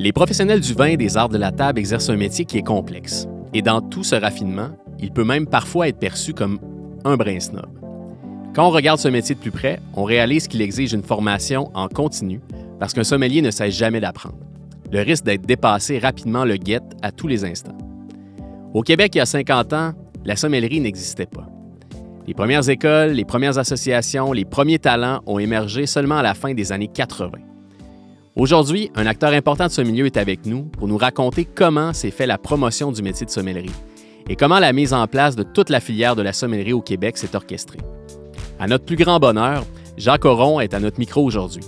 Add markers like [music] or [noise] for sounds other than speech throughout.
Les professionnels du vin et des arts de la table exercent un métier qui est complexe. Et dans tout ce raffinement, il peut même parfois être perçu comme un brin snob. Quand on regarde ce métier de plus près, on réalise qu'il exige une formation en continu parce qu'un sommelier ne cesse jamais d'apprendre. Le risque d'être dépassé rapidement le guette à tous les instants. Au Québec, il y a 50 ans, la sommellerie n'existait pas. Les premières écoles, les premières associations, les premiers talents ont émergé seulement à la fin des années 80. Aujourd'hui, un acteur important de ce milieu est avec nous pour nous raconter comment s'est fait la promotion du métier de sommellerie et comment la mise en place de toute la filière de la sommellerie au Québec s'est orchestrée. À notre plus grand bonheur, Jacques Oron est à notre micro aujourd'hui.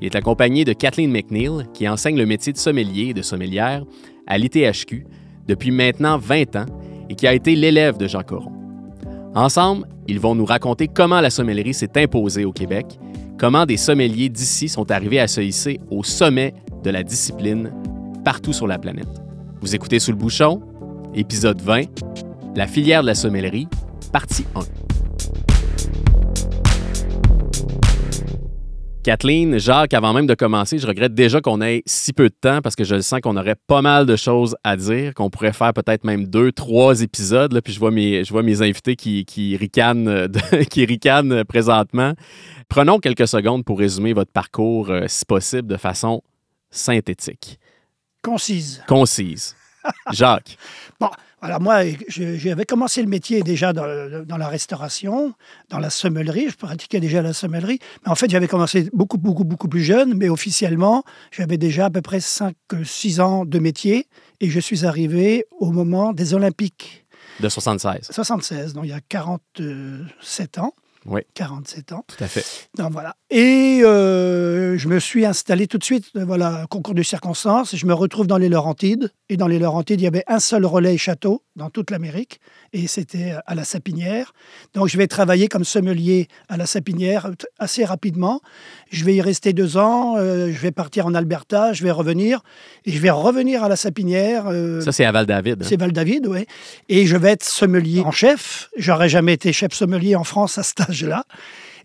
Il est accompagné de Kathleen McNeil, qui enseigne le métier de sommelier et de sommelière à l'ITHQ depuis maintenant 20 ans et qui a été l'élève de Jacques Oron. Ensemble, ils vont nous raconter comment la sommellerie s'est imposée au Québec comment des sommeliers d'ici sont arrivés à se hisser au sommet de la discipline partout sur la planète. Vous écoutez Sous le bouchon, épisode 20, La filière de la sommellerie, partie 1. Kathleen, Jacques, avant même de commencer, je regrette déjà qu'on ait si peu de temps parce que je sens qu'on aurait pas mal de choses à dire, qu'on pourrait faire peut-être même deux, trois épisodes. Là, puis je vois mes, je vois mes invités qui, qui, ricanent, [laughs] qui ricanent présentement. Prenons quelques secondes pour résumer votre parcours, euh, si possible, de façon synthétique. Concise. Concise. [laughs] Jacques. bon, alors moi, j'avais commencé le métier déjà dans, la restauration, dans la sommellerie. Je pratiquais déjà la sommellerie. Mais en fait, j'avais commencé beaucoup, beaucoup, beaucoup plus jeune. Mais officiellement, j'avais déjà à peu près 5-6 ans de métier. Et je suis arrivé au moment des Olympiques. De 76. 76, donc il y a 47 ans. Oui. 47 ans. Tout à fait. Donc, voilà. Et euh, je me suis installé tout de suite, euh, voilà, concours de circonstances. Je me retrouve dans les Laurentides. Et dans les Laurentides, il y avait un seul relais château dans toute l'Amérique. Et c'était à la Sapinière. Donc, je vais travailler comme sommelier à la Sapinière assez rapidement. Je vais y rester deux ans. Euh, je vais partir en Alberta. Je vais revenir. Et je vais revenir à la Sapinière. Ça, c'est à Val-David. Hein? C'est Val-David, oui. Et je vais être sommelier en chef. J'aurais jamais été chef sommelier en France à cet âge-là.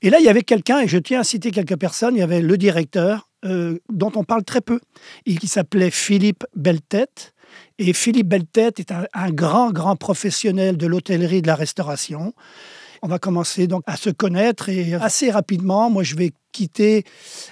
Et là, il y avait quelqu'un, et je tiens à citer quelques personnes, il y avait le directeur, euh, dont on parle très peu, et qui s'appelait Philippe Beltet. Et Philippe Beltet est un, grand, grand professionnel de l'hôtellerie et de la restauration. On va commencer donc à se connaître et assez rapidement, moi je vais quitter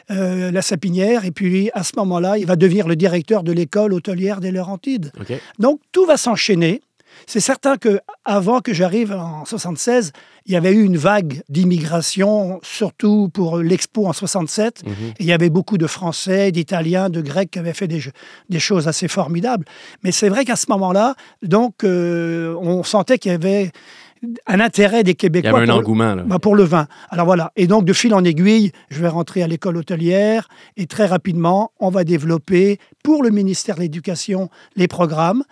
euh, la Sapinière et puis à ce moment-là, il va devenir le directeur de l'école hôtelière des Laurentides. Donc tout va s'enchaîner. C'est certain que avant que j'arrive en 76, il y avait eu une vague d'immigration, surtout pour l'Expo en 67. Mhm. il y avait beaucoup de Français, d'Italiens, de Grecs qui avaient fait des, des choses assez formidables. Mais c'est vrai qu'à ce moment-là, donc, euh, on sentait qu'il y avait un intérêt des Québécois. Il y avait un engouement. Bah, pour le vin. Alors voilà. Et donc, de fil en aiguille, je vais rentrer à l'école hôtelière et très rapidement, on va développer pour le ministère de l'Éducation les programmes.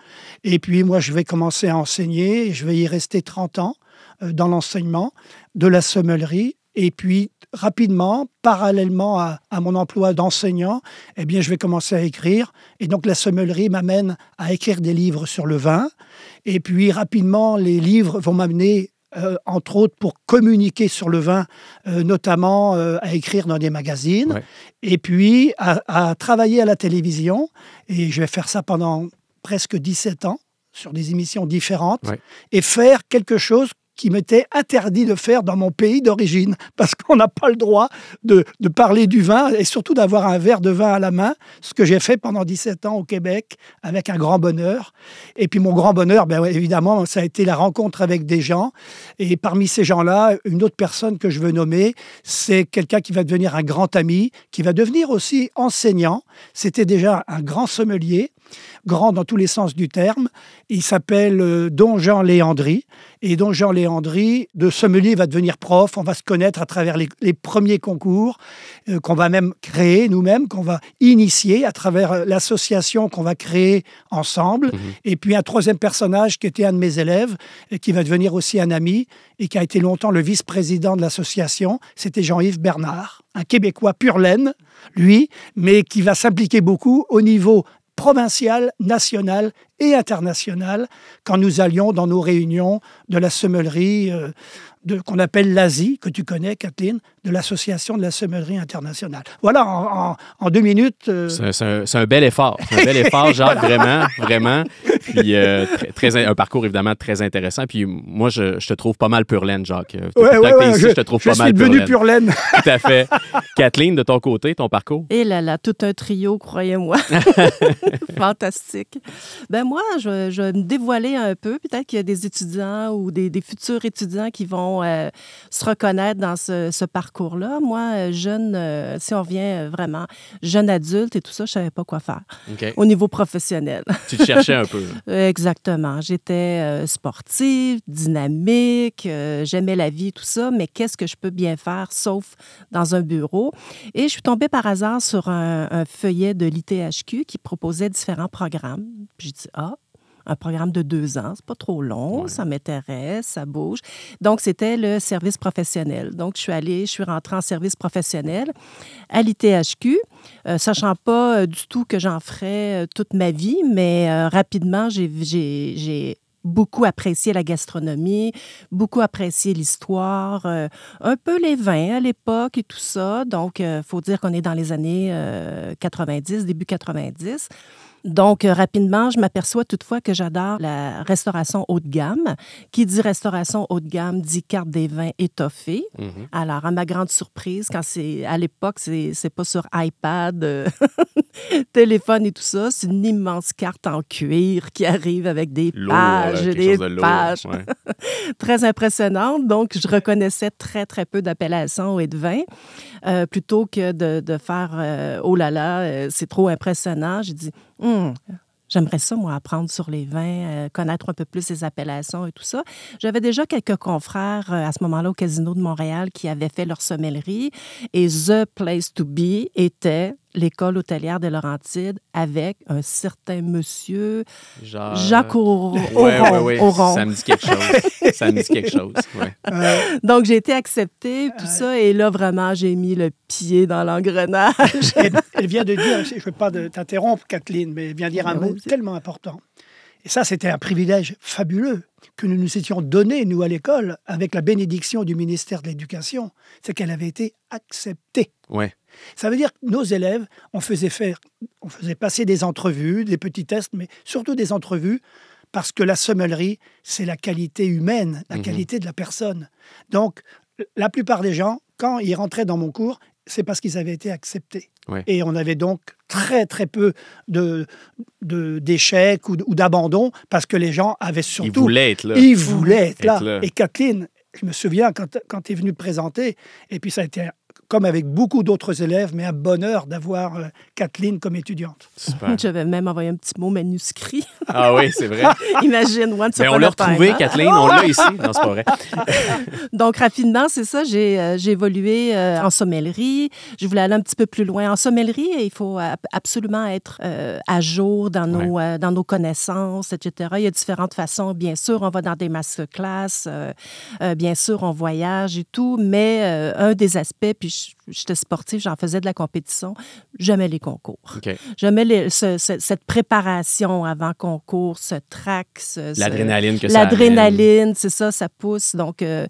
Et puis, moi, je vais commencer à enseigner. Et je vais y rester 30 ans euh, dans l'enseignement de la sommellerie. Et puis, rapidement, parallèlement à, à mon emploi d'enseignant, eh bien, je vais commencer à écrire. Et donc, la sommellerie m'amène à écrire des livres sur le vin. Et puis rapidement, les livres vont m'amener euh, entre autres pour communiquer sur le vin, euh, notamment euh, à écrire dans des magazines, et puis à, travailler à la télévision. Et je vais faire ça pendant presque 17 ans sur des émissions différentes, et faire quelque chose qui m'était interdit de faire dans mon pays d'origine, parce qu'on n'a pas le droit de, parler du vin et surtout d'avoir un verre de vin à la main, ce que j'ai fait pendant 17 ans au Québec avec un grand bonheur. Et puis mon grand bonheur, bien évidemment, ça a été la rencontre avec des gens. Et parmi ces gens-là, une autre personne que je veux nommer, c'est quelqu'un qui va devenir un grand ami, qui va devenir aussi enseignant. C'était déjà un grand sommelier grand dans tous les sens du terme. Il s'appelle euh, Don Jean Léandry. Et Don Jean Léandry, de sommelier, va devenir prof. On va se connaître à travers les, premiers concours euh, qu'on va même créer nous-mêmes, qu'on va initier à travers euh, l'association qu'on va créer ensemble. Mhm. Et puis un troisième personnage qui était un de mes élèves, et qui va devenir aussi un ami et qui a été longtemps le vice-président de l'association, c'était Jean-Yves Bernard, un Québécois pur laine, lui, mais qui va s'impliquer beaucoup au niveau provincial, national et internationales quand nous allions dans nos réunions de la semmellerie euh, qu'on appelle l'Asie, que tu connais, Kathleen, de l'Association de la Semmellerie internationale. Voilà, en, deux minutes. Euh, c'est un, bel effort. un bel effort, [laughs] Jacques, vraiment, vraiment. Puis euh, très, un parcours évidemment très intéressant. Puis moi, je, te trouve pas mal pur laine, Jacques. Oui, ouais, ouais, je, te trouve pas mal suis devenu pur laine. Tout à fait. [laughs] Kathleen, de ton côté, ton parcours? Et là là, tout un trio, croyez-moi. [laughs] Fantastique. Ben moi, je, je vais me dévoiler un peu. Peut-être qu'il y a des étudiants ou des, des futurs étudiants qui vont euh, se reconnaître dans ce, parcours-là. Moi, euh, jeune, euh, si on revient vraiment jeune adulte et tout ça, je savais pas quoi faire au niveau professionnel. [laughs] Tu te cherchais un peu. Exactement. J'étais sportive, dynamique, j'aimais la vie, tout ça, mais qu'est-ce que je peux bien faire sauf dans un bureau? Et je suis tombée par hasard sur un, un feuillet de l'ITHQ qui proposait différents programmes. Puis je dis, ah, un programme de deux ans. C'est pas trop long, ça m'intéresse, ça bouge. Donc, c'était le service professionnel. Donc, je suis allée, je suis rentrée en service professionnel à l'ITHQ, euh, sachant pas euh, du tout que j'en ferais euh, toute ma vie, mais rapidement, j'ai beaucoup apprécié la gastronomie, beaucoup apprécié l'histoire, un peu les vins à l'époque et tout ça. Donc, il faut dire qu'on est dans les années 90, début 90. Donc, euh, rapidement, je m'aperçois toutefois que j'adore la restauration haut de gamme. Qui dit restauration haut de gamme dit carte des vins étoffée. Mhm. Alors, à ma grande surprise, quand c'est à l'époque, c'est, c'est pas sur iPad, euh, [laughs] [laughs] téléphone et tout ça, c'est une immense carte en cuir qui arrive avec des pages, des pages. [laughs] très impressionnante. Donc, je reconnaissais très, très peu d'appellations et de vins. Euh, plutôt que de, de faire oh là là, c'est trop impressionnant. J'ai dit, Hmm. J'aimerais ça, moi, apprendre sur les vins, euh, connaître un peu plus les appellations et tout ça. J'avais déjà quelques confrères euh, à ce moment-là au Casino de Montréal qui avaient fait leur sommellerie et The Place to Be était l'école hôtelière de Laurentides avec un certain monsieur Jacques Auron. Ça me dit quelque chose. ça me dit quelque [laughs] chose. Donc, j'ai été acceptée, tout ça, et là, vraiment, j'ai mis le pied dans l'engrenage. elle, vient de dire, je ne veux pas t'interrompre, Kathleen, mais elle vient de dire un mot tellement important. Et ça, c'était un privilège fabuleux que nous nous étions donné, nous, à l'école, avec la bénédiction du ministère de l'Éducation, c'est qu'elle avait été acceptée. Ouais. Ça veut dire que nos élèves, on faisait faire, on faisait passer des entrevues, des petits tests, mais surtout des entrevues, parce que la sommellerie, c'est la qualité humaine, la mhm. qualité de la personne. Donc, la plupart des gens, quand ils rentraient dans mon cours, c'est parce qu'ils avaient été acceptés. Et on avait donc très, très peu de, d'échecs ou, d'abandon parce que les gens avaient surtout... Ils voulaient être là. Ils voulaient être, là. Et Kathleen, je me souviens quand, quand tu es venue présenter, et puis ça a été comme avec beaucoup d'autres élèves, mais un bonheur d'avoir euh, Kathleen comme étudiante. [laughs] J'avais même envoyé un petit mot manuscrit. Ah oui, c'est vrai. [laughs] Imagine, once Mais on l'a retrouvé, hein? Kathleen, on l'a ici. Non, c'est pas vrai. [laughs] Donc, rapidement, c'est ça, j'ai euh, évolué euh, en sommellerie. Je voulais aller un petit peu plus loin. En sommellerie, il faut absolument être à jour dans nos, dans nos connaissances, etc. Il y a différentes façons. Bien sûr, on va dans des masterclass, bien sûr, on voyage et tout, mais un des aspects, puis j'étais sportive, j'en faisais de la compétition. Jamais les concours. Jamais les, cette préparation avant concours, ce trac. L'adrénaline que ça L'adrénaline, c'est ça, ça pousse. Donc, euh,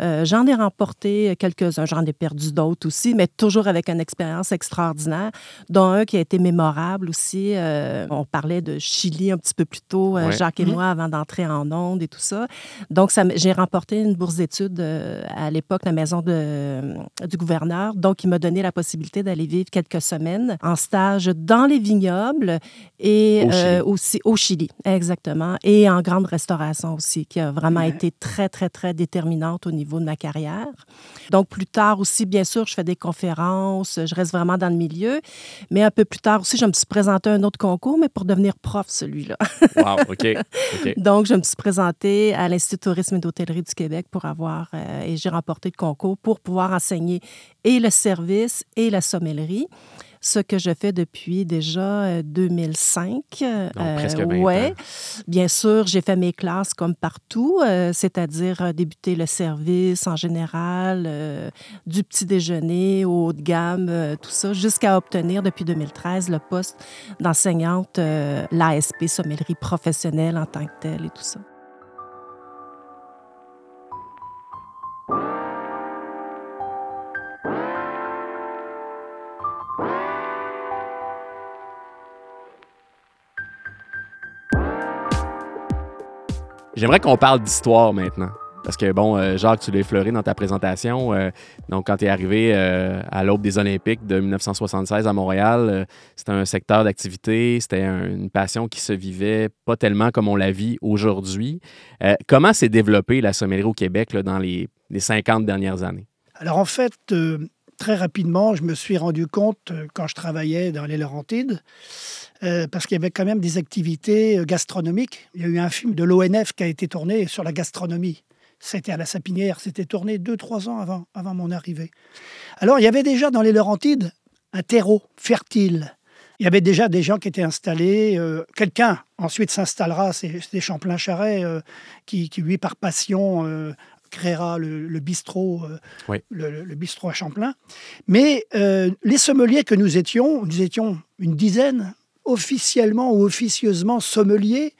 euh, j'en ai remporté quelques-uns, j'en ai perdu d'autres aussi, mais toujours avec une expérience extraordinaire, dont un qui a été mémorable aussi. Euh, on parlait de Chili un petit peu plus tôt, Jacques et mm-hmm. moi, avant d'entrer en onde et tout ça. Donc, j'ai remporté une bourse d'études à l'époque, la maison de, du gouverneur. Donc, il m'a donné la possibilité d'aller vivre quelques semaines en stage dans les vignobles et aussi au Chili, exactement, et en grande restauration aussi, qui a vraiment été très, très, très déterminante au niveau de ma carrière. Donc, plus tard aussi, bien sûr, je fais des conférences, je reste vraiment dans le milieu. Mais un peu plus tard aussi, je me suis présenté à un autre concours, mais pour devenir prof, celui-là. [laughs] wow, OK. Donc, je me suis présentée à l'Institut tourisme et d'hôtellerie du Québec pour avoir, euh, et j'ai remporté le concours pour pouvoir enseigner et le service et la sommellerie ce que je fais depuis déjà 2005. Donc, presque 20 ouais. ans. Bien sûr, j'ai fait mes classes comme partout, euh, c'est-à-dire euh, débuter le service en général, euh, du petit déjeuner au haut de gamme, euh, tout ça, jusqu'à obtenir depuis 2013 le poste d'enseignante euh, l'ASP, sommellerie professionnelle en tant que telle et tout ça. J'aimerais qu'on parle d'histoire maintenant. Parce que, bon, euh, Jacques, tu l'as effleuré dans ta présentation. euh, donc, quand tu es arrivé euh, à l'aube des Olympiques de 1976 à Montréal, c'était un secteur d'activité, c'était un- une passion qui se vivait pas tellement comme on la vit aujourd'hui. Comment s'est développée la sommellerie au Québec dans les, les 50 dernières années? Alors en fait, très rapidement, je me suis rendu compte euh, quand je travaillais dans les Laurentides, euh, parce qu'il y avait quand même des activités euh, gastronomiques. Il y a eu un film de l'ONF qui a été tourné sur la gastronomie. C'était à la Sapinière, c'était tourné deux, trois ans avant, mon arrivée. Alors il y avait déjà dans les Laurentides un terreau fertile. Il y avait déjà des gens qui étaient installés. Quelqu'un ensuite s'installera, c'est Champlain-Charret, qui, lui, par passion, créera le, le bistrot, euh, Oui. le, le- le bistrot à Champlain. Mais euh, les sommeliers que nous étions, nous étions une dizaine, officiellement ou officieusement sommeliers.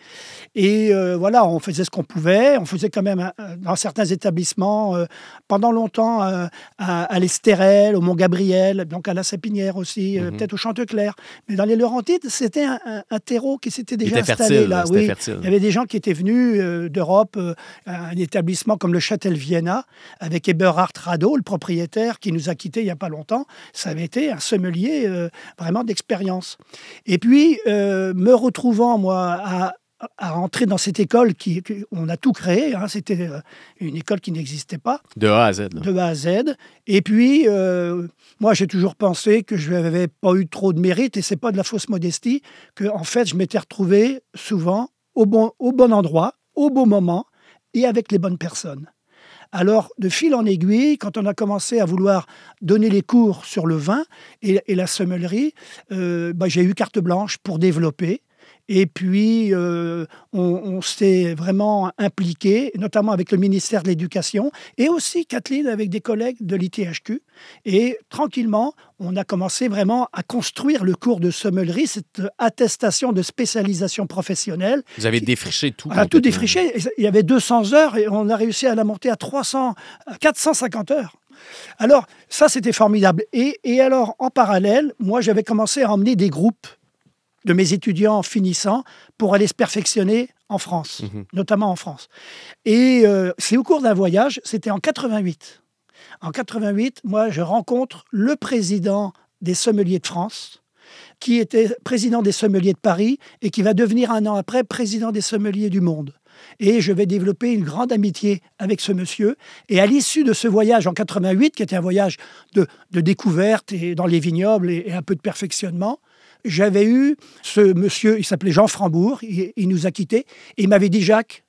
Et euh, voilà, on faisait ce qu'on pouvait. On faisait quand même, euh, dans certains établissements, euh, pendant longtemps, euh, à, à l'Estérel, au Mont-Gabriel, donc à la Sapinière aussi, Mhm. peut-être au Chanteclair. Mais dans les Laurentides, c'était un, un- un terreau qui s'était déjà était installé fertile, là. Oui. fertile. Il y avait des gens qui étaient venus d'Europe, un établissement comme le Châtel Vienna, avec Eberhard Rado, le propriétaire, qui nous a quittés il n'y a pas longtemps. Ça avait été un sommelier vraiment d'expérience. Et puis, euh, me retrouvant, moi, à, à entrer dans cette école qui, qui- on a tout créé, hein, c'était euh, une école qui n'existait pas De A à Z. là. de A à Z. Et puis, euh, moi, j'ai toujours pensé que je n'avais pas eu trop de mérite, et c'est pas de la fausse modestie, que en fait, je m'étais retrouvé souvent au bon, au bon endroit, au bon moment, et avec les bonnes personnes. Alors, de fil en aiguille, quand on a commencé à vouloir donner les cours sur le vin et, la sommellerie, euh, bah, j'ai eu carte blanche pour développer. Et puis, euh, on, on s'est vraiment impliqué, notamment avec le ministère de l'Éducation, et aussi, Kathleen, avec des collègues de l'ITHQ. Et tranquillement, on a commencé vraiment à construire le cours de sommellerie, cette attestation de spécialisation professionnelle. Vous avez défriché tout. On a tout défriché. Il y avait 200 heures et on a réussi à la monter à 300, à 450 heures. Alors, ça, c'était formidable. Et, et alors, en parallèle, moi, j'avais commencé à emmener des groupes de mes étudiants finissants pour aller se perfectionner en France, Mhm. notamment en France. Et euh, c'est au cours d'un voyage, c'était en 88. En 88, moi, je rencontre le président des sommeliers de France, qui était président des sommeliers de Paris et qui va devenir un an après président des sommeliers du monde. Et je vais développer une grande amitié avec ce monsieur. Et à l'issue de ce voyage en 88, qui était un voyage de, de découverte et dans les vignobles et, et un peu de perfectionnement, j'avais eu ce monsieur, il s'appelait Jean Frambourg, il, nous a quittés, et il m'avait dit, Jacques,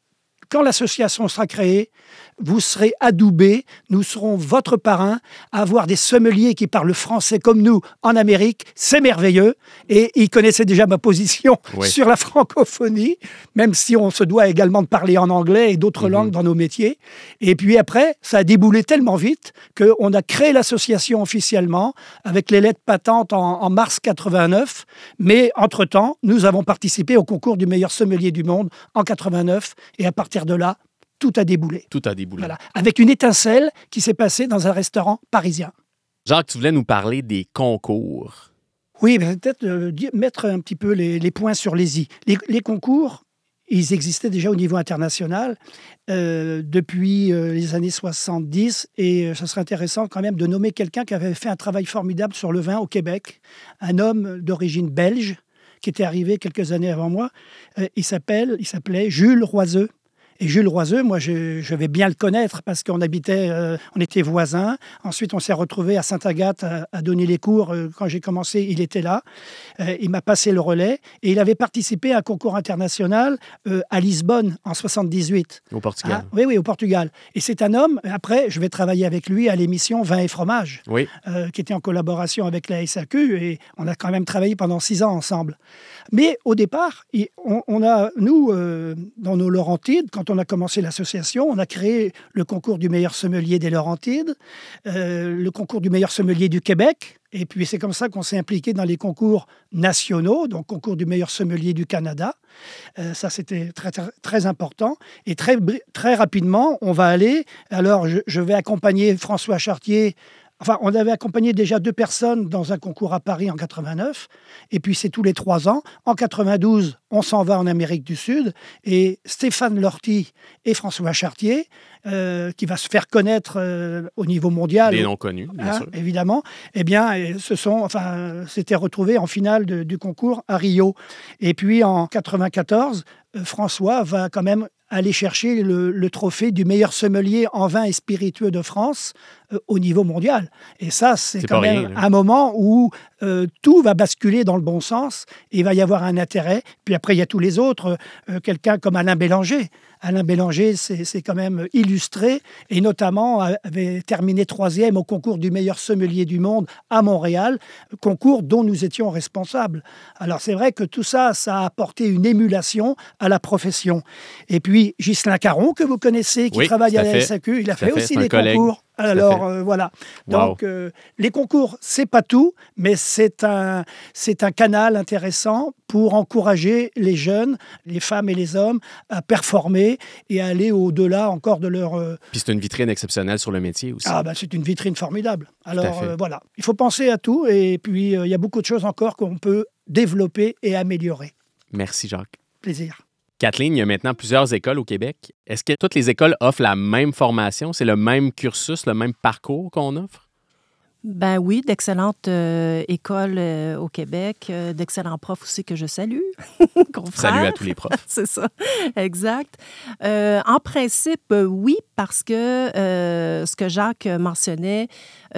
quand l'association sera créée, vous serez adoubé, nous serons votre parrain. Avoir des sommeliers qui parlent français comme nous en Amérique, c'est merveilleux. Et il connaissait déjà ma position [laughs] Oui. sur la francophonie, même si on se doit également de parler en anglais et d'autres Mhm. langues dans nos métiers. Et puis après, ça a déboulé tellement vite qu'on a créé l'association officiellement avec les lettres patentes en, en mars 89. Mais entre-temps, nous avons participé au concours du meilleur sommelier du monde en 89. Et à partir de là, tout a déboulé. Tout a déboulé. Voilà. Avec une étincelle qui s'est passée dans un restaurant parisien. Jacques, tu voulais nous parler des concours. Oui, peut-être euh, mettre un petit peu les, les points sur les i. Les, les concours, ils existaient déjà au niveau international euh, depuis euh, les années 70 et ce serait intéressant quand même de nommer quelqu'un qui avait fait un travail formidable sur le vin au Québec, un homme d'origine belge qui était arrivé quelques années avant moi. Il s'appelle, il s'appelait Jules Roiseux Et Jules Roiseux, moi, je, je vais bien le connaître parce qu'on habitait, euh, on était voisins. Ensuite, on s'est retrouvés à Sainte-Agathe à, à, donner les cours. Euh, quand j'ai commencé, il était là. Euh, il m'a passé le relais et il avait participé à un concours international euh, à Lisbonne en 78. Au Portugal. Ah, oui, oui, au Portugal. Et c'est un homme, après, je vais travailler avec lui à l'émission Vin et fromage, Oui. qui était en collaboration avec la SAQ et on a quand même travaillé pendant six ans ensemble. Mais au départ, on, on a, nous, dans nos Laurentides, quand on a commencé l'association, on a créé le concours du meilleur sommelier des Laurentides, euh, le concours du meilleur sommelier du Québec. Et puis c'est comme ça qu'on s'est impliqué dans les concours nationaux, donc concours du meilleur sommelier du Canada. Euh, ça, c'était très, très, important. Et très, très rapidement, on va aller. Alors, je vais accompagner François Chartier. Enfin, on avait accompagné déjà deux personnes dans un concours à Paris en 89. Et puis, c'est tous les trois ans. En 92, on s'en va en Amérique du Sud. Et Stéphane Lorty et François Chartier, euh, qui va se faire connaître euh, au niveau mondial. Des noms connus, bien Hein, sûr. évidemment, eh bien, euh, se sont, enfin, s'étaient retrouvés en finale de- du concours à Rio. Et puis en 94, euh, François va quand même aller chercher le, le trophée du meilleur sommelier en vin et spiritueux de France euh, au niveau mondial. Et ça, c'est quand même rien, là. un moment où euh, tout va basculer dans le bon sens et il va y avoir un intérêt. Puis après, il y a tous les autres, euh, quelqu'un comme Alain Bélanger. Alain Bélanger, c'est quand même illustré et notamment avait terminé troisième au concours du meilleur sommelier du monde à Montréal, concours dont nous étions responsables. Alors c'est vrai que tout ça, ça a apporté une émulation à la profession. Et puis Ghislain Caron, que vous connaissez, qui Oui, travaille à la fait. SAQ, il a fait fait, aussi des concours. Alors euh, voilà. Wow. Donc euh, les concours, c'est pas tout, mais c'est un, c'est un canal intéressant pour encourager les jeunes, les femmes et les hommes à performer et à aller au-delà encore de leur. euh, Puis c'est une vitrine exceptionnelle sur le métier aussi. ah, ben, c'est une vitrine formidable. Alors voilà, il faut penser à tout et puis il y a beaucoup de choses encore qu'on peut développer et améliorer. Merci, Jacques. Plaisir. Kathleen, il y a maintenant plusieurs écoles au Québec. Est-ce que toutes les écoles offrent la même formation? C'est le même cursus, le même parcours qu'on offre? Ben oui, d'excellentes euh, écoles euh, au Québec, euh, d'excellents profs aussi que je salue. [laughs] Salut à tous les profs. [laughs] C'est ça, exact. En principe, oui, parce que ce que Jacques mentionnait,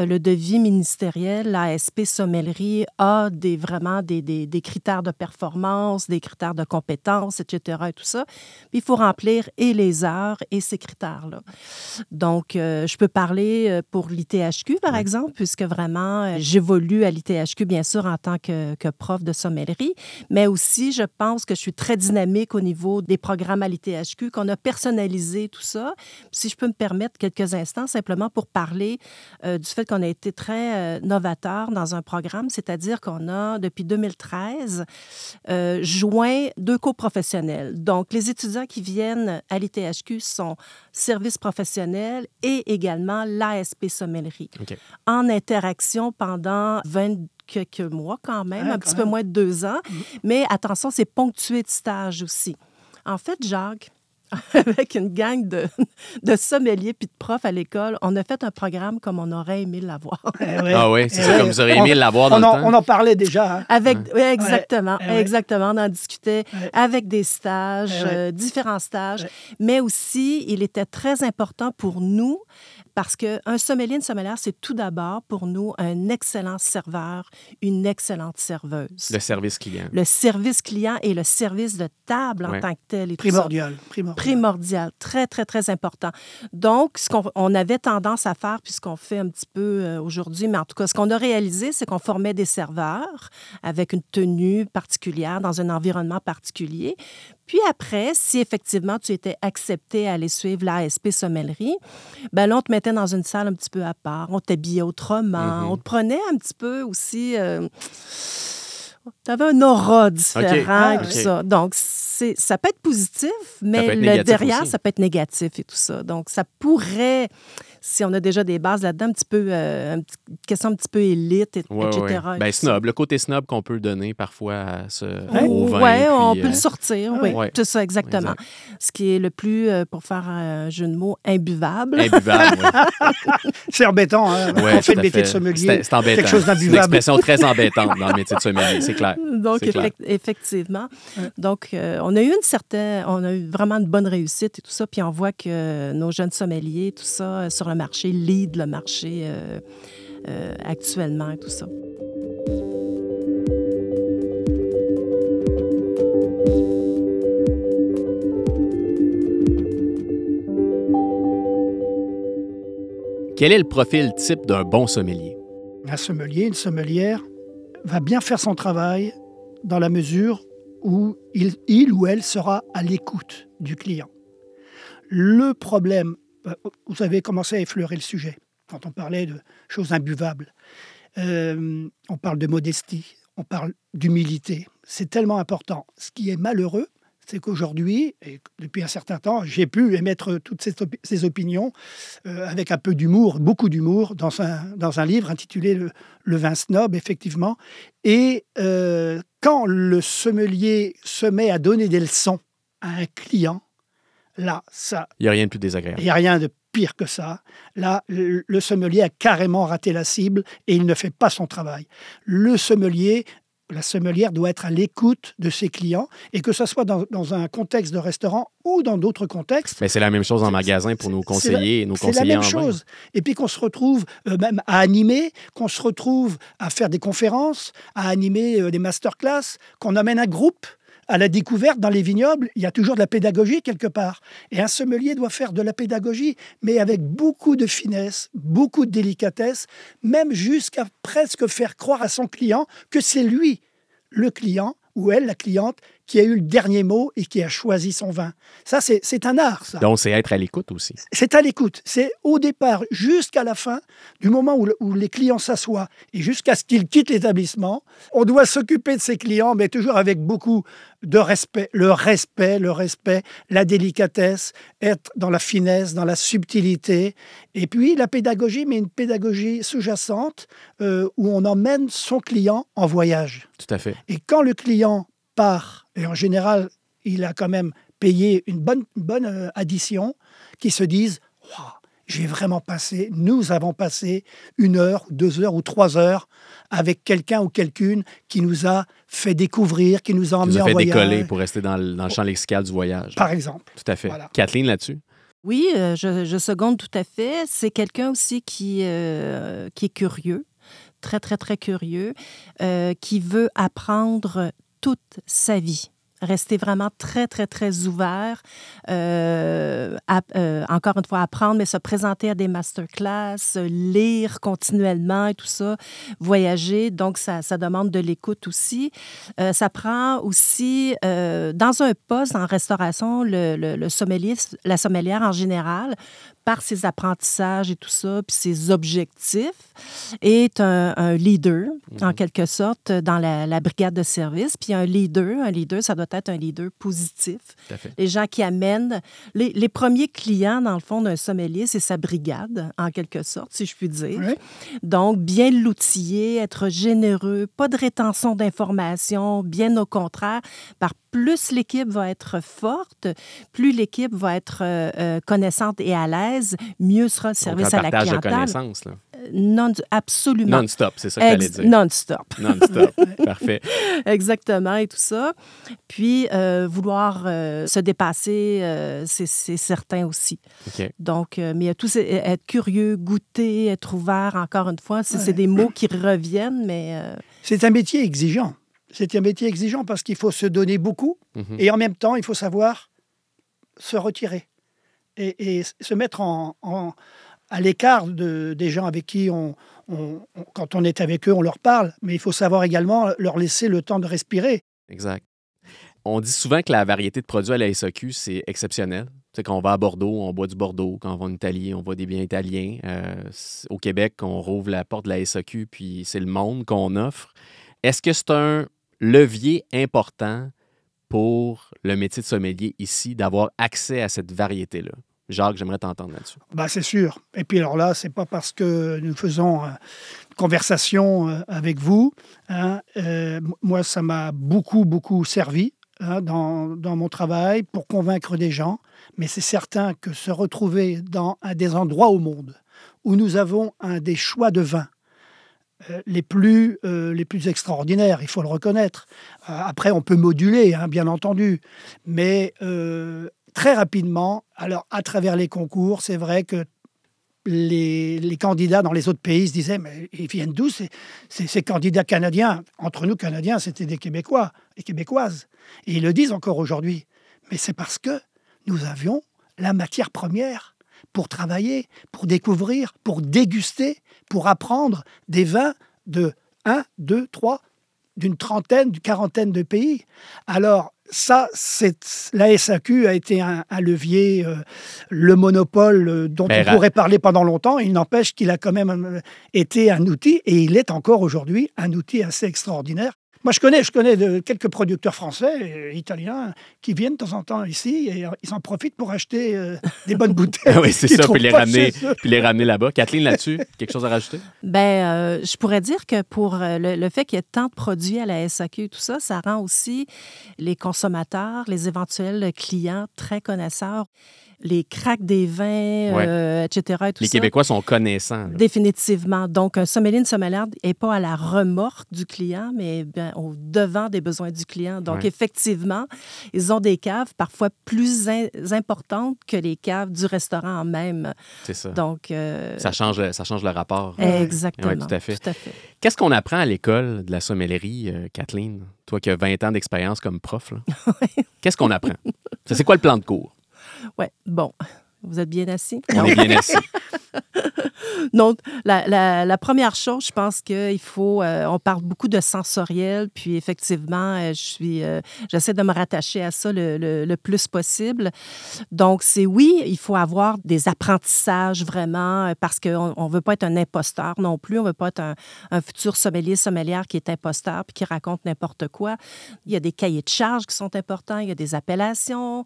le devis ministériel, l'ASP Sommellerie a des, vraiment des, des- des critères de performance, des critères de compétences, etc. et tout ça. Puis il faut remplir et les heures et ces critères-là. Donc, euh, je peux parler euh, pour l'ITHQ, par exemple, puisque vraiment, euh, j'évolue à l'ITHQ, bien sûr, en tant que, que prof de sommellerie, mais aussi, je pense que je suis très dynamique au niveau des programmes à l'ITHQ, qu'on a personnalisé tout ça. Si je peux me permettre quelques instants, simplement pour parler euh, du fait qu'on a été très euh, novateur dans un programme, c'est-à-dire qu'on a, depuis 2013, euh, joint deux coprofessionnels. Donc, les étudiants qui viennent à l'ITHQ sont services professionnels et également l'ASP sommellerie. En interaction pendant 20 quelques mois quand même, Ouais, un quand petit même. peu moins de deux ans. Mais attention, c'est ponctué de stage aussi. En fait, Jacques, [laughs] avec une gang de, de sommeliers puis de profs à l'école, on a fait un programme comme on aurait aimé l'avoir. [laughs] Eh. Ah oui, c'est Eh ça, comme vous auriez aimé l'avoir dans on le en, temps. on en parlait déjà. hein. Avec, oui, exactement, Ouais, exactement. On en discutait Ouais. avec des stages, euh, différents stages, mais aussi, il était très important pour nous parce qu'un sommelier, une sommelière, c'est tout d'abord pour nous un excellent serveur, une excellente serveuse. Le service client. Le service client et le service de table en Ouais. tant que tel. Et tout ça. Primordial. primordial. Primordial, très, très, très important. Donc, ce qu'on on avait tendance à faire, puis ce qu'on fait un petit peu euh, aujourd'hui, mais en tout cas, ce qu'on a réalisé, c'est qu'on formait des serveurs avec une tenue particulière dans un environnement particulier. Puis après, si effectivement tu étais accepté à aller suivre l'ASP sommellerie, ben là, on te mettait dans une salle un petit peu à part, on t'habillait autrement, Mhm. on te prenait un petit peu aussi... euh, tu avais un aura différent Ah, et tout ok. ça. Donc, c'est, ça peut être positif, mais être le derrière, aussi. ça peut être négatif et tout ça. Donc, ça pourrait, si on a déjà des bases là-dedans, un petit peu, euh, un petit- une question un petit peu élite, et, Ouais, etc. ouais. et Ben, tout ça. snob, le côté snob qu'on peut donner parfois à ce, Ouais. au vin. Ouais, on peut euh, le sortir, Ah oui. ouais. C'est ça, exactement. Exact. Ce qui est le plus, euh, pour faire un jeu de mots, imbuvable. Imbuvable, oui. [laughs] C'est embêtant. hein. Ouais, on fait tout le métier de fait. sommelier. C'est c'est embêtant. Quelque chose C'est une d'imbuvable. expression très embêtante dans le métier de sommelier, c'est clair. Donc, clair. effectivement. Donc, euh, on a eu une certaine, on a eu vraiment une bonne réussite et tout ça. Puis on voit que nos jeunes sommeliers, tout ça, euh, sur le marché, lead le marché euh, euh, actuellement et tout ça. Quel est le profil type d'un bon sommelier? Un sommelier, une sommelière? Va bien faire son travail dans la mesure où il, ou elle sera à l'écoute du client. Le problème, euh, vous avez commencé à effleurer le sujet quand on parlait de choses imbuvables. Euh, on parle de modestie, on parle d'humilité. C'est tellement important. Ce qui est malheureux, c'est qu'aujourd'hui, et depuis un certain temps, j'ai pu émettre toutes ces, opi- ces opinions euh, avec un peu d'humour, beaucoup d'humour, dans un, dans un livre intitulé Le, Le vin snob, effectivement. Et euh, quand le sommelier se met à donner des leçons à un client, là, ça, Il n'y a rien de plus désagréable. il n'y a rien de pire que ça. Là, le, le sommelier a carrément raté la cible et il ne fait pas son travail. Le sommelier, la sommelière doit être à l'écoute de ses clients et que ce soit dans, dans un contexte de restaurant ou dans d'autres contextes. Mais c'est la même chose en magasin pour nos conseillers et nos C'est la conseillers même chose. Et puis qu'on se retrouve euh, même à animer, qu'on se retrouve à faire des conférences, à animer euh, des masterclass, qu'on amène un groupe à la découverte dans les vignobles. Il y a toujours de la pédagogie quelque part. Et un sommelier doit faire de la pédagogie, mais avec beaucoup de finesse, beaucoup de délicatesse, même jusqu'à presque faire croire à son client que c'est lui, le client, ou elle, la cliente, qui a eu le dernier mot et qui a choisi son vin. Ça, c'est un art, ça. Donc, c'est être à l'écoute aussi. C'est à l'écoute. C'est au départ jusqu'à la fin, du moment où, le- où les clients s'assoient et jusqu'à ce qu'ils quittent l'établissement. On doit s'occuper de ses clients, mais toujours avec beaucoup de respect. Le respect, le respect, la délicatesse, être dans la finesse, dans la subtilité. Et puis la pédagogie, mais une pédagogie sous-jacente euh, où on emmène son client en voyage. Tout à fait. Et quand le client part, et en général, il a quand même payé une bonne, une bonne euh, addition, qui se disent Waouh, j'ai vraiment passé, nous avons passé une heure, ou deux heures ou trois heures avec quelqu'un ou quelqu'une qui nous a fait découvrir, qui nous a Qui emmené nous a en fait voyage. décoller pour rester dans le, dans le champ lexical du voyage. Par exemple. Tout à fait. Voilà. Kathleen, là-dessus? Oui, euh, je, je seconde tout à fait. C'est quelqu'un aussi qui, euh, qui est curieux, très, très, très curieux, euh, qui veut apprendre toute sa vie. Rester vraiment très, très, très ouvert. Euh, euh, encore une fois, apprendre, mais se présenter à des masterclass, euh, lire continuellement et tout ça, voyager. Donc, ça, ça demande de l'écoute aussi. Ça prend aussi, dans un poste en restauration, le sommelier, la sommelière en général, par ses apprentissages et tout ça, puis ses objectifs, est un, un leader, en quelque sorte, dans la, la brigade de service. Puis un leader, un leader, ça doit être un leader positif. Les gens qui amènent... Les, les premiers clients, dans le fond, d'un sommelier, c'est sa brigade, en quelque sorte, si je puis dire. Oui. Donc, bien l'outiller, être généreux, pas de rétention d'informations, bien au contraire. Par plus l'équipe va être forte, plus l'équipe va être euh, euh, connaissante et à l'aise, mieux sera le Donc, service un à la partage de clientèle. connaissances. là. Non, absolument. Non-stop, c'est ça que Ex- dire. Non-stop. Non-stop. [laughs] Parfait. Exactement, et tout ça. Puis, euh, vouloir euh, se dépasser, euh, c'est certain aussi. OK. Donc, euh, mais il y a tout, c'est- être curieux, goûter, être ouvert, encore une fois, c'est Ouais. des mots qui reviennent, mais euh, C'est un métier exigeant. C'est un métier exigeant parce qu'il faut se donner beaucoup Mhm. et en même temps, il faut savoir se retirer et, se mettre à l'écart de, des gens avec qui on, quand on est avec eux, on leur parle, mais il faut savoir également leur laisser le temps de respirer. Exact. On dit souvent que la variété de produits à la SAQ, c'est exceptionnel. Quand on va à Bordeaux, on boit du Bordeaux. Quand on va en Italie, on boit des biens italiens. Euh, au Québec, on rouvre la porte de la SAQ, puis c'est le monde qu'on offre. Est-ce que c'est un levier important pour le métier de sommelier ici d'avoir accès à cette variété-là? Jacques, j'aimerais t'entendre là-dessus. Bah, c'est sûr. Et puis alors là, c'est pas parce que nous faisons euh, une conversation euh, avec vous. hein, euh, moi, ça m'a beaucoup, beaucoup servi hein, dans, dans mon travail pour convaincre des gens. Mais c'est certain que se retrouver dans un des endroits au monde où nous avons un des choix de vin euh, les, plus, euh, les plus extraordinaires, il faut le reconnaître. Euh, après, on peut moduler, hein, bien entendu, mais très rapidement, alors à travers les concours, c'est vrai que les, les, candidats dans les autres pays se disaient, mais ils viennent d'où ces, ces, candidats canadiens? Entre nous, Canadiens, c'était des Québécois et Québécoises. Et ils le disent encore aujourd'hui. Mais c'est parce que nous avions la matière première pour travailler, pour découvrir, pour déguster, pour apprendre des vins de 1, 2, 3, d'une trentaine, d'une quarantaine de pays. Alors, ça, c'est la SAQ a été un, levier, euh, le monopole euh, dont on pourrait parler pendant longtemps. Il n'empêche qu'il a quand même euh, été un outil, et il est encore aujourd'hui un outil assez extraordinaire moi, je connais, je connais de, quelques producteurs français et italiens qui viennent de temps en temps ici et ils en profitent pour acheter euh, des bonnes [laughs] bouteilles. oui, c'est ça, puis les, ramener, puis les ramener là-bas. Kathleen, là-dessus, quelque chose à rajouter? Ben, euh, je pourrais dire que pour euh, le, fait qu'il y ait tant de produits à la SAQ et tout ça, ça rend aussi les consommateurs, les éventuels clients très connaisseurs les cracks des vins, euh, etc. les Québécois sont connaissants. Définitivement. Donc, un sommelier, une sommelière n'est pas à la remorque du client, mais bien, au devant des besoins du client. Donc, effectivement, ils ont des caves parfois plus importantes que les caves du restaurant même. C'est ça. Donc, euh, ça, change, ça change le rapport. Exactement. tout à fait. Qu'est-ce qu'on apprend à l'école de la sommellerie, euh, Kathleen? Toi qui as 20 ans d'expérience comme prof, [laughs] qu'est-ce qu'on apprend? C'est quoi le plan de cours? Oui, bon. Vous êtes bien assis? On est bien assis. [laughs] Donc, la, première chose, je pense qu'il faut. Euh, on parle beaucoup de sensoriel, puis effectivement, euh, je suis, euh, j'essaie de me rattacher à ça le, plus possible. Donc, c'est oui, il faut avoir des apprentissages vraiment, parce qu'on ne veut pas être un imposteur non plus. On ne veut pas être un, futur sommelier, sommelière qui est imposteur puis qui raconte n'importe quoi. Il y a des cahiers de charges qui sont importants, il y a des appellations,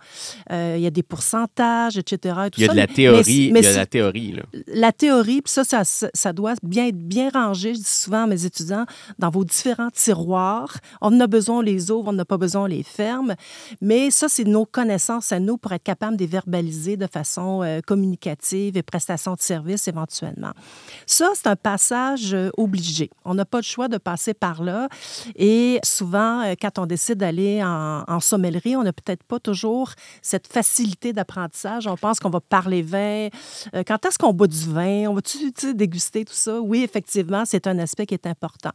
il y a des pourcentages, etc. il y a de la théorie. il y a de la théorie. Là. La théorie, puis ça, ça, ça, doit bien être bien rangé, je dis souvent à mes étudiants, dans vos différents tiroirs. On en a besoin, les ouvre, on n'a pas besoin, les ferme. Mais ça, c'est nos connaissances à nous pour être capables de les verbaliser de façon euh, communicative et prestation de service éventuellement. Ça, c'est un passage euh, obligé. On n'a pas le choix de passer par là. Et souvent, euh, quand on décide d'aller en, en, sommellerie, on n'a peut-être pas toujours cette facilité d'apprentissage. On pense qu'on va parler vin. quand est-ce qu'on boit du vin? On va-tu déguster tout ça? Oui, effectivement, c'est un aspect qui est important.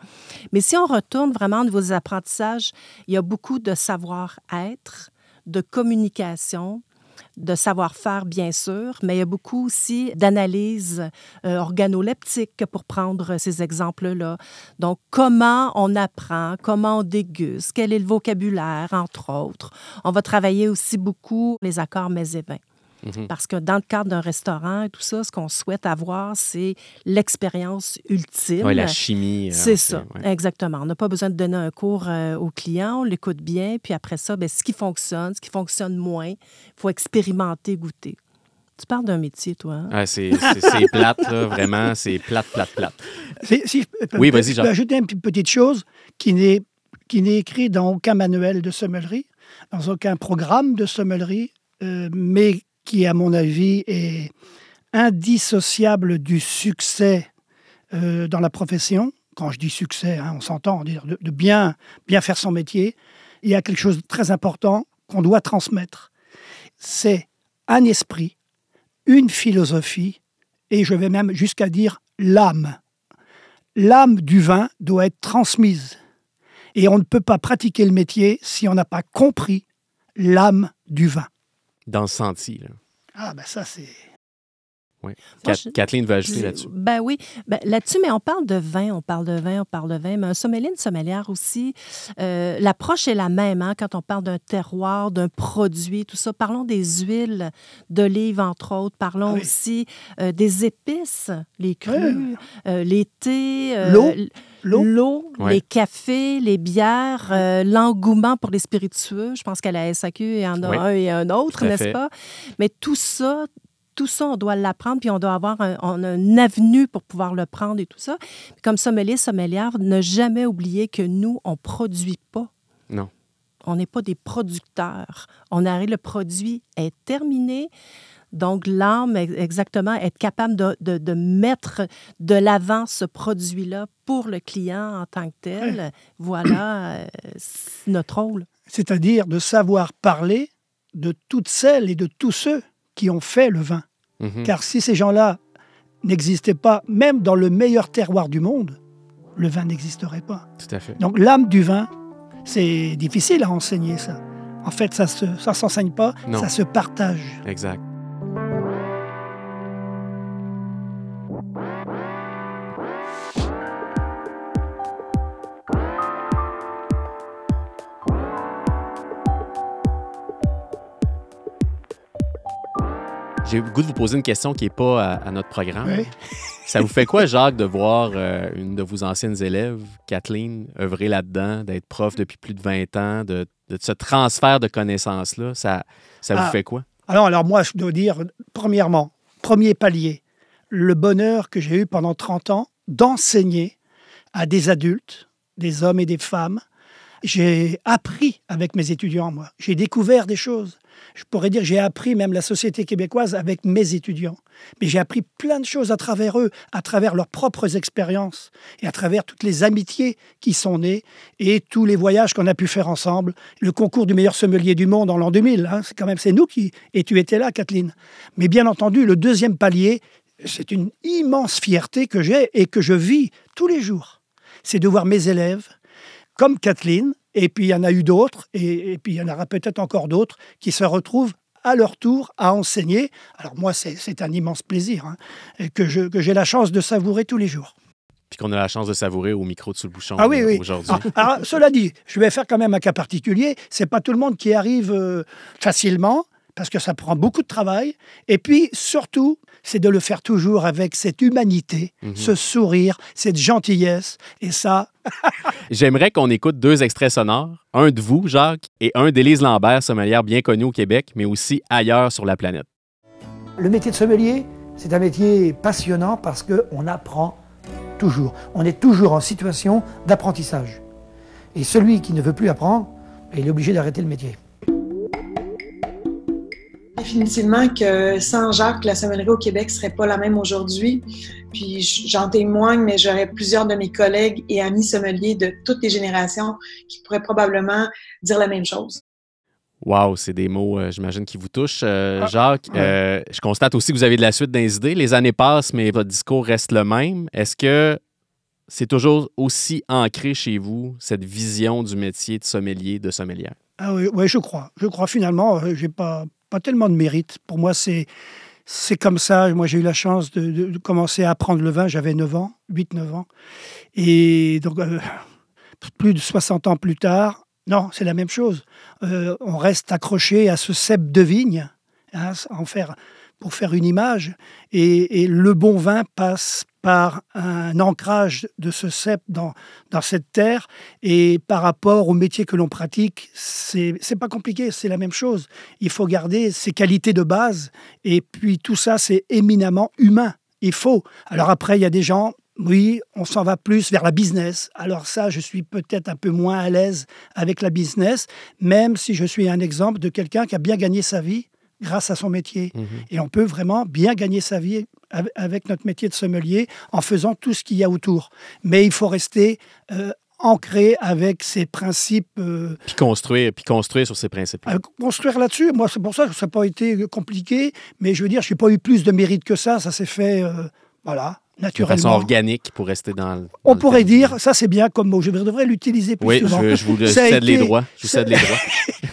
Mais si on retourne vraiment au niveau des apprentissages, il y a beaucoup de savoir-être, de communication, de savoir-faire, bien sûr, mais il y a beaucoup aussi d'analyse euh, organoleptique pour prendre ces exemples-là. Donc, comment on apprend, comment on déguste, quel est le vocabulaire, entre autres. On va travailler aussi beaucoup les accords mets et. Mhm. Parce que dans le cadre d'un restaurant et tout ça, ce qu'on souhaite avoir, c'est l'expérience ultime. Oui, la chimie. Euh, c'est ça, exactement. On n'a pas besoin de donner un cours euh, au client, on l'écoute bien, puis après ça, bien, ce qui fonctionne, ce qui fonctionne moins, il faut expérimenter, goûter. Tu parles d'un métier, toi. Hein? Ah, c'est plate, là, vraiment. C'est plate, plate, plate. Si oui, vas-y, Je peux ajouter une petite chose qui n'est écrite dans aucun manuel de sommellerie, dans aucun programme de sommellerie, euh, mais qui, à mon avis, est indissociable du succès euh, dans la profession. Quand je dis succès, hein, on s'entend, de, bien, bien faire son métier. Il y a quelque chose de très important qu'on doit transmettre. C'est un esprit, une philosophie, et je vais même jusqu'à dire l'âme. L'âme du vin doit être transmise. Et on ne peut pas pratiquer le métier si on n'a pas compris l'âme du vin dans le sentier. Là. Ah, ben ça, c'est. Oui. Kathleen veut ajouter là-dessus. Ben oui, ben, là-dessus, mais on parle de vin, on parle de vin, on parle de vin, mais un sommelier, une sommelière aussi, euh, l'approche est la même hein, quand on parle d'un terroir, d'un produit, tout ça. Parlons des huiles d'olive, entre autres. Parlons aussi euh, des épices, les crus, euh, les thés. L'eau l'eau, les cafés, les bières, euh, l'engouement pour les spiritueux. Je pense qu'à la SAQ, il y en a un et un autre, n'est-ce pas? Mais tout ça, tout ça, on doit l'apprendre, puis on doit avoir un, on a avenue pour pouvoir le prendre et tout ça. Comme sommelier, sommelière, ne jamais oublier que nous, on ne produit pas. Non. On n'est pas des producteurs. On arrive, le produit est terminé Donc, l'âme, exactement, être capable de, de, de mettre de l'avant ce produit-là pour le client en tant que tel, voilà euh, notre rôle. C'est-à-dire de savoir parler de toutes celles et de tous ceux qui ont fait le vin. Mhm. Car si ces gens-là n'existaient pas, même dans le meilleur terroir du monde, le vin n'existerait pas. Tout à fait. Donc l'âme du vin, c'est difficile à enseigner ça. En fait, ça ne ça s'enseigne pas, Non. ça se partage. Exact. J'ai le goût de vous poser une question qui n'est pas à, à notre programme. Oui. [laughs] Ça vous fait quoi, Jacques, de voir euh, une de vos anciennes élèves, Kathleen, œuvrer là-dedans, d'être prof depuis plus de 20 ans, de, de ce transfert de connaissances-là? Ça, ça vous Ah. fait quoi? Alors, alors moi, je dois dire, premièrement, premier palier, le bonheur que j'ai eu pendant 30 ans d'enseigner à des adultes, des hommes et des femmes. J'ai appris avec mes étudiants, moi. J'ai découvert des choses. Je pourrais dire, j'ai appris même la société québécoise avec mes étudiants. Mais j'ai appris plein de choses à travers eux, à travers leurs propres expériences et à travers toutes les amitiés qui sont nées et tous les voyages qu'on a pu faire ensemble. Le concours du meilleur sommelier du monde en l'an 2000, hein, c'est quand même c'est nous qui et tu étais là, Kathleen. Mais bien entendu, le deuxième palier, c'est une immense fierté que j'ai et que je vis tous les jours. C'est de voir mes élèves comme Kathleen, et puis il y en a eu d'autres, et, et puis il y en aura peut-être encore d'autres qui se retrouvent à leur tour à enseigner. Alors moi, c'est un immense plaisir hein, que j'ai la chance de savourer tous les jours. Puis qu'on a la chance de savourer au micro de sous le bouchon Ah oui, oui. aujourd'hui. Ah, alors, cela dit, je vais faire quand même un cas particulier. C'est pas tout le monde qui arrive euh, facilement parce que ça prend beaucoup de travail. Et puis surtout, c'est de le faire toujours avec cette humanité, Mhm. ce sourire, cette gentillesse. Et ça, [laughs] J'aimerais qu'on écoute deux extraits sonores, un de vous, Jacques, et un d'Élise Lambert, sommelière bien connue au Québec, mais aussi ailleurs sur la planète. Le métier de sommelier, c'est un métier passionnant parce qu'on apprend toujours. On est toujours en situation d'apprentissage. Et celui qui ne veut plus apprendre, il est obligé d'arrêter le métier. Définitivement que sans Jacques, la sommellerie au Québec serait pas la même aujourd'hui. Puis j'en témoigne, mais j'aurais plusieurs de mes collègues et amis sommeliers de toutes les générations qui pourraient probablement dire la même chose. Wow, c'est des mots, euh, j'imagine, qui vous touchent. Euh, Ah, Jacques, euh, je constate aussi que vous avez de la suite dans les idées. Les années passent, mais votre discours reste le même. Est-ce que c'est toujours aussi ancré chez vous, cette vision du métier de sommelier, de sommelière? Ah oui, ouais, je crois. Je crois finalement, euh, j'ai pas, pas tellement de mérite. Pour moi, c'est, c'est comme ça. Moi, j'ai eu la chance de, commencer à apprendre le vin. J'avais 9 ans, 8-9 ans. Et donc, euh, plus de 60 ans plus tard, non, c'est la même chose. Euh, on reste accroché à ce cep de vigne hein, en faire, pour faire une image. Et, le bon vin passe par un ancrage de ce cep dans, cette terre. Et par rapport au métier que l'on pratique, c'est c'est pas compliqué, c'est la même chose. Il faut garder ses qualités de base. Et puis tout ça, c'est éminemment humain. Il faut. Alors après, il y a des gens, oui, on s'en va plus vers la business. Alors ça, je suis peut-être un peu moins à l'aise avec la business, même si je suis un exemple de quelqu'un qui a bien gagné sa vie grâce à son métier. Mhm. Et on peut vraiment bien gagner sa vie av- avec notre métier de sommelier en faisant tout ce qu'il y a autour. Mais il faut rester euh, ancré avec ces principes. euh, Puis construire, puis construire sur ces principes. à construire là-dessus, moi, c'est pour ça que ça n'a pas été compliqué. Mais je veux dire, je n'ai pas eu plus de mérite que ça. Ça s'est fait, euh, voilà, de façon naturellement. organique pour rester dans le. dans On le pourrait dire, ça c'est bien comme mot, je devrais l'utiliser plus Oui, souvent. je, je vous le Ça a cède les été- droits. Je vous cède les droits. [laughs]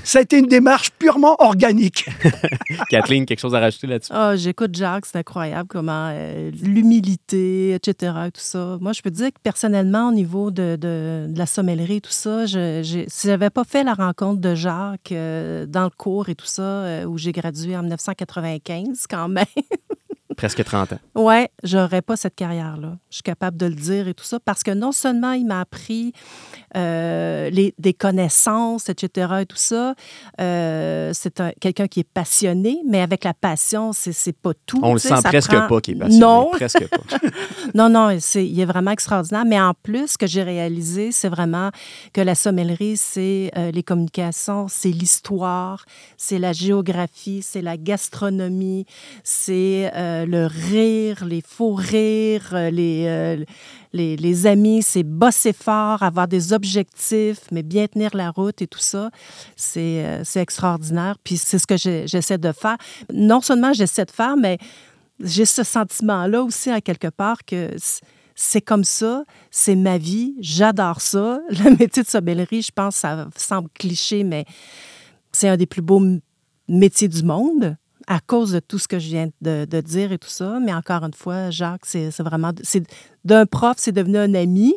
Ça a été une démarche purement organique. [laughs] Kathleen, quelque chose à rajouter là-dessus? Ah, j'écoute Jacques, c'est incroyable comment euh, l'humilité, etc., tout ça. Moi, je peux dire que personnellement, au niveau de, de- de la sommellerie, tout ça, je, j'ai- si j'avais pas fait la rencontre de Jacques euh, dans le cours et tout ça, euh, où j'ai gradué en 1995 quand même, Presque 30 ans. J'aurais pas cette carrière-là. Je suis capable de le dire et tout ça parce que non seulement il m'a appris euh, les, des connaissances, etc. et tout ça. Euh, c'est quelqu'un qui est passionné, mais avec la passion, c'est pas tout. On le sent presque pas qu'il est passionné. Non. Presque pas. [laughs] non, non, il est vraiment extraordinaire. Mais en plus, ce que j'ai réalisé, c'est vraiment que la sommellerie, c'est euh, les communications, c'est l'histoire, c'est la géographie, c'est la gastronomie, c'est euh, le rire, les faux rires, les, les, amis, c'est bosser fort, avoir des objectifs, mais bien tenir la route et tout ça. C'est extraordinaire. Puis c'est ce que j'essaie de faire. Non seulement j'essaie de faire, mais j'ai ce sentiment-là aussi, à quelque part, que c'est comme ça, c'est ma vie, j'adore ça. [laughs] Le métier de sommellerie, je pense, ça semble cliché, mais c'est un des plus beaux métiers du monde à cause de tout ce que je viens de, dire et tout ça. Mais encore une fois, Jacques, c'est vraiment... D'un prof, c'est devenu un ami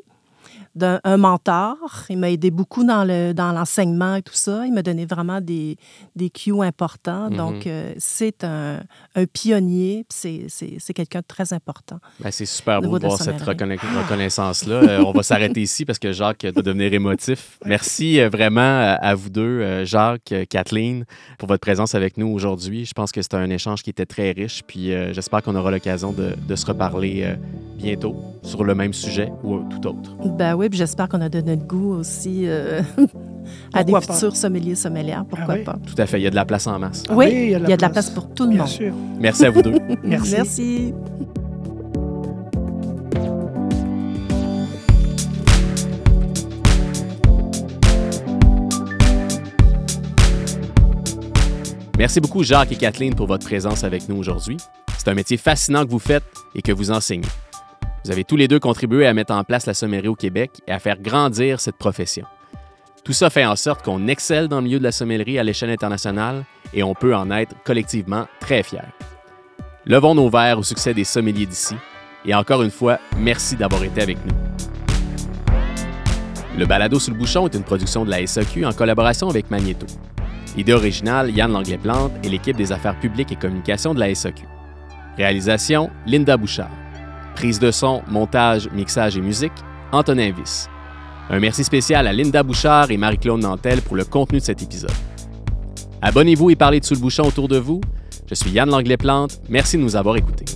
d'un mentor. Il m'a aidé beaucoup dans le dans l'enseignement et tout ça. Il m'a donné vraiment des, des cues importants. Mhm. Donc, euh, c'est un, un, pionnier. C'est quelqu'un de très important. Ben, c'est super beau de voir cette reconnaissance-là. Euh, on va [laughs] s'arrêter ici parce que Jacques doit devenir émotif. [laughs] Merci euh, vraiment à vous deux, Jacques, Kathleen, pour votre présence avec nous aujourd'hui. Je pense que c'était un échange qui était très riche. Puis j'espère qu'on aura l'occasion de, de, se reparler bientôt sur le même sujet ou tout autre. Ben oui, j'espère qu'on a donné le goût aussi euh, [laughs] à des futurs sommeliers sommelières. Pourquoi ah pas? Tout à fait. Il y a de la place en masse. oui, il y a de la, place. pour tout le Bien monde. Sûr. Merci à vous deux. [laughs] Merci. Merci. Merci beaucoup, Jacques et Kathleen, pour votre présence avec nous aujourd'hui. C'est un métier fascinant que vous faites et que vous enseignez. Vous avez tous les deux contribué à mettre en place la sommellerie au Québec et à faire grandir cette profession. Tout ça fait en sorte qu'on excelle dans le milieu de la sommellerie à l'échelle internationale et on peut en être collectivement très fiers. Levons nos verres au succès des sommeliers d'ici et encore une fois, merci d'avoir été avec nous. Le balado sous le bouchon est une production de la SAQ en collaboration avec Magneto. Idée originale, Yann Langlais-Plante et l'équipe des affaires publiques et communications de la SAQ. Réalisation, Linda Bouchard. Prise de son, montage, mixage et musique, Antonin Viss. Un merci spécial à Linda Bouchard et Marie-Claude Nantel pour le contenu de cet épisode. Abonnez-vous et parlez de sous le bouchon autour de vous. Je suis Yann Langlais-Plante. Merci de nous avoir écoutés.